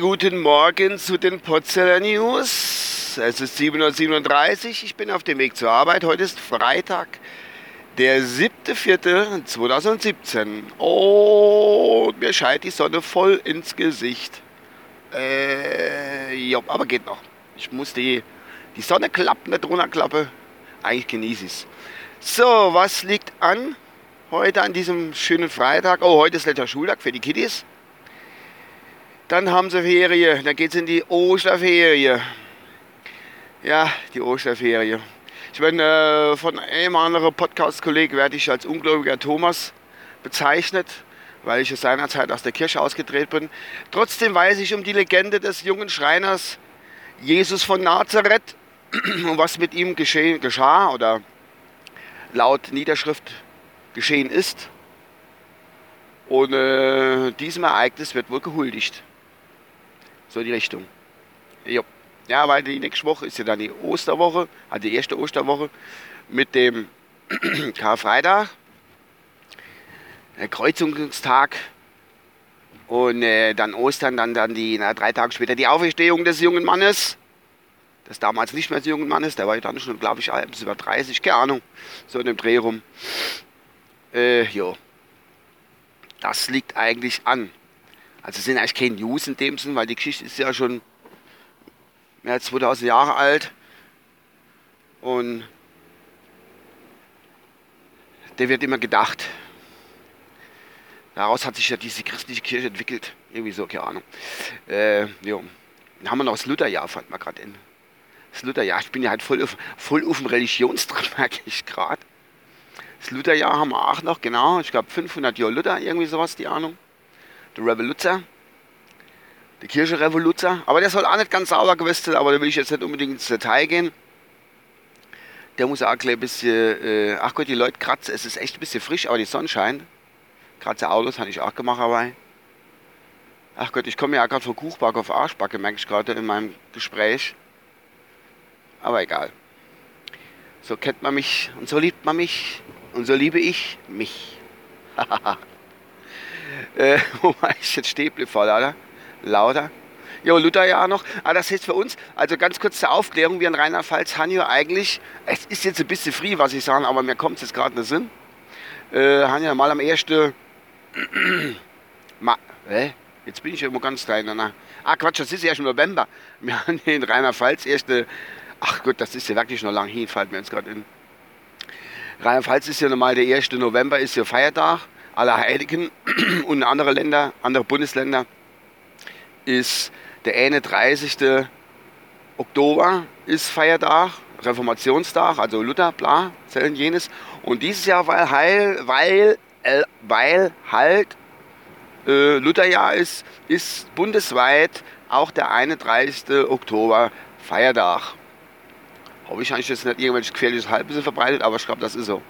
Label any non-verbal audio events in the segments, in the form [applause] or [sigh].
Guten Morgen zu den Potzeller News. Es ist 7.37 Uhr, ich bin auf dem Weg zur Arbeit. Heute ist Freitag, der 7.4.2017. Und mir scheint die Sonne voll ins Gesicht. Äh, ja, aber geht noch. Ich muss die, die Sonne klappen, nicht runterklappe. Eigentlich genieße ich es. So, was liegt an? Heute an diesem schönen Freitag. Oh, heute ist letzter Schultag für die Kiddies. Dann haben sie Ferien, dann geht es in die Osterferie. Ja, die Osterferie. Ich bin äh, von einem anderen Podcast-Kollegen werde ich als ungläubiger Thomas bezeichnet, weil ich seinerzeit aus der Kirche ausgedreht bin. Trotzdem weiß ich um die Legende des jungen Schreiners Jesus von Nazareth [clears throat] und was mit ihm geschah oder laut Niederschrift geschehen ist. Und äh, diesem Ereignis wird wohl gehuldigt. So in die Richtung. Jo. Ja, weil die nächste Woche ist ja dann die Osterwoche, also die erste Osterwoche mit dem [clears throat] Karfreitag, der Kreuzungstag und äh, dann Ostern, dann, dann die, na, drei Tage später die Auferstehung des jungen Mannes. Das damals nicht mehr des jungen Mannes, der war ja dann schon, glaube ich, über 30, keine Ahnung, so in dem Dreh rum. Äh, jo. Das liegt eigentlich an. Also es sind eigentlich keine News in dem Sinn, weil die Geschichte ist ja schon mehr als 2000 Jahre alt. Und der wird immer gedacht. Daraus hat sich ja diese christliche Kirche entwickelt. Irgendwie so, keine Ahnung. Äh, jo. Dann haben wir noch das Lutherjahr, fand man gerade in. Das Lutherjahr, ich bin ja halt voll auf, voll auf dem Religionstrip, [laughs] merke ich gerade. Das Lutherjahr haben wir auch noch, genau. Ich glaube 500 Jahre Luther, irgendwie sowas, die Ahnung. Der Revoluzer. Die Kirche Revoluzer. Aber der soll auch nicht ganz sauber gewesen aber da will ich jetzt nicht unbedingt ins Detail gehen. Der muss auch ein bisschen, äh, ach Gott, die Leute kratzen. Es ist echt ein bisschen frisch, aber die Sonne scheint. Kratze Autos habe ich auch gemacht dabei. Ach Gott, ich komme ja gerade von Kuchback auf Arschbacke, merke ich gerade in meinem Gespräch. Aber egal. So kennt man mich und so liebt man mich. Und so liebe ich mich. [laughs] äh, wo war ich jetzt stehen voll, oder? Lauter. Jo, Luther ja noch. Ah, das heißt für uns, also ganz kurz zur Aufklärung, wir in Rheinland-Pfalz haben ja eigentlich, es ist jetzt ein bisschen früh, was ich sage, aber mir kommt es jetzt gerade den Sinn. Äh, haben ja mal am 1. [clears throat] Ma, hä? Jetzt bin ich ja immer ganz klein. Na. Ah, Quatsch, das ist ja schon November. Wir haben hier in Rheinland-Pfalz erste, ach Gott, das ist ja wirklich noch lang hin, fällt mir jetzt gerade in. Rheinland-Pfalz ist ja normal der 1. November, ist ja Feiertag aller Heiligen [clears throat] und andere Länder, andere Bundesländer ist der 31. Oktober ist Feiertag, Reformationstag, also Luther, bla, zählen jenes. Und dieses Jahr, weil, heil, weil, äh, weil halt äh, Lutherjahr ist, ist bundesweit auch der 31. Oktober Feiertag. Habe ich eigentlich jetzt nicht irgendwelches gefährliches Halbwissen verbreitet, aber ich glaube, das ist so.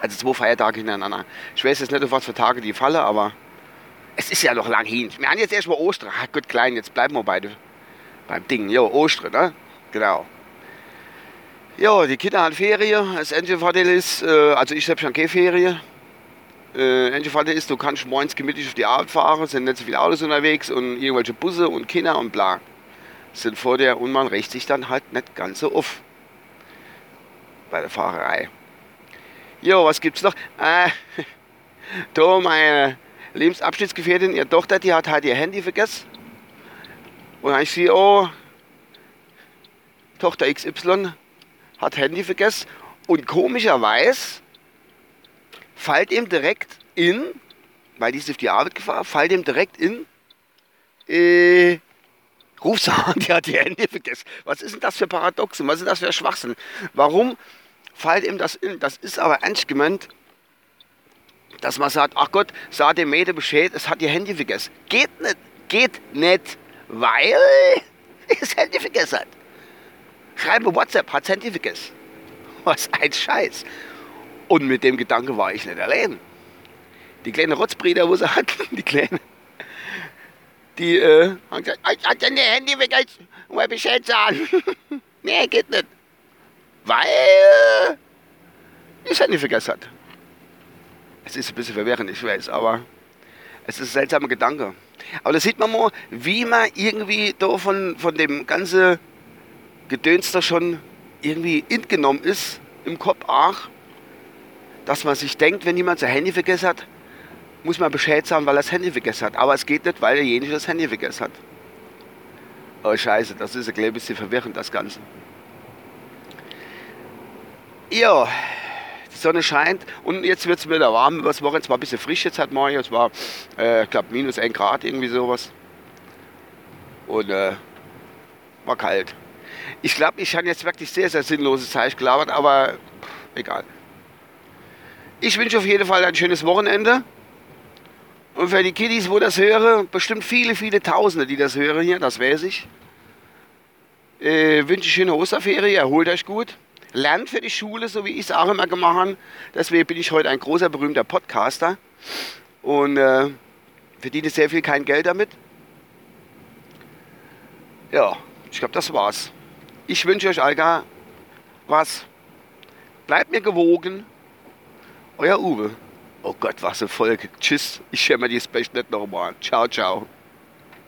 Also zwei Feiertage hintereinander. Ich weiß jetzt nicht, auf was für Tage die fallen, aber es ist ja noch lang hin. Wir haben jetzt erstmal Ostern. Ach Gott, klein, jetzt bleiben wir beide beim Ding. Jo, Ostern, ne? Genau. Ja, die Kinder haben Ferien. Das einzige Vorteil ist, äh, also ich habe schon keine Ferien. Äh, einzige Vorteil ist, du kannst morgens gemütlich auf die Arbeit fahren, sind nicht so viele Autos unterwegs und irgendwelche Busse und Kinder und bla sind vor der und man rächt sich dann halt nicht ganz so auf bei der Fahrerei. Jo, was gibt's noch? Äh, [laughs] da meine Lebensabschnittsgefährtin, ihre Tochter, die hat halt ihr Handy vergessen. Und dann ich sehe, oh, Tochter XY hat Handy vergessen. Und komischerweise fällt ihm direkt in, weil die ist auf die Arbeit gefahren, fällt ihm direkt in, äh, Rufst an, die hat die Hände vergessen. Was ist denn das für Paradoxen? Was ist das für Schwachsinn? Warum fällt ihm das in? Das ist aber ernst gemeint, dass man sagt, ach Gott, sah dem Mädel Bescheid, es hat ihr Handy vergessen. Geht nicht, geht nicht, weil [laughs] es Handy vergessen hat. Schreibe WhatsApp, hat Handy vergessen. [laughs] Was ein Scheiß. Und mit dem Gedanke war ich nicht allein. Die kleine Rotzbrüder, wo sie hatten, [laughs] die kleine, die äh, haben gesagt, ich hat dein Handy weg, um mal Bescheid sagen. [laughs] nee, geht nicht. Weil ich es Handy vergessen hat. Es ist ein bisschen verwirrend, ich weiß, aber Es ist ein seltsamer Gedanke. Aber da sieht man mal, wie man irgendwie da von, von dem ganzen Gedöns da schon irgendwie entgenommen ist im Kopf auch, dass man sich denkt, wenn jemand sein Handy vergessen hat, muss man Bescheid sagen, weil er das Handy vergessen hat. Aber es geht nicht, weil derjenige das Handy vergessen hat. Oh scheiße, das ist ein bisschen verwirrend, das Ganze. Ja, die Sonne scheint und jetzt wird es wieder warm. Übers Wochenende war ein bisschen frisch jetzt halt morgen. Es war, äh, ich glaube, minus 1 Grad, irgendwie sowas. Und äh, war kalt. Ich glaube, ich habe jetzt wirklich sehr, sehr sinnlose Zeit gelabert, aber egal. Ich wünsche auf jeden Fall ein schönes Wochenende. Und für die Kiddies, wo das höre, bestimmt viele, viele Tausende, die das hören hier, das weiß ich. Äh, wünsche ich schöne Osterferien, erholt euch gut. Lernt für die Schule, so wie ich es auch immer gemacht habe. Deswegen bin ich heute ein großer, berühmter Podcaster und äh, verdiene sehr viel kein Geld damit. Ja, ich glaube, das war's. Ich wünsche euch Alga was. Bleibt mir gewogen. Euer Uwe. Oh Gott, was eine Folge. Tschüss. Ich höre mir die Special nicht nochmal. Ciao, ciao.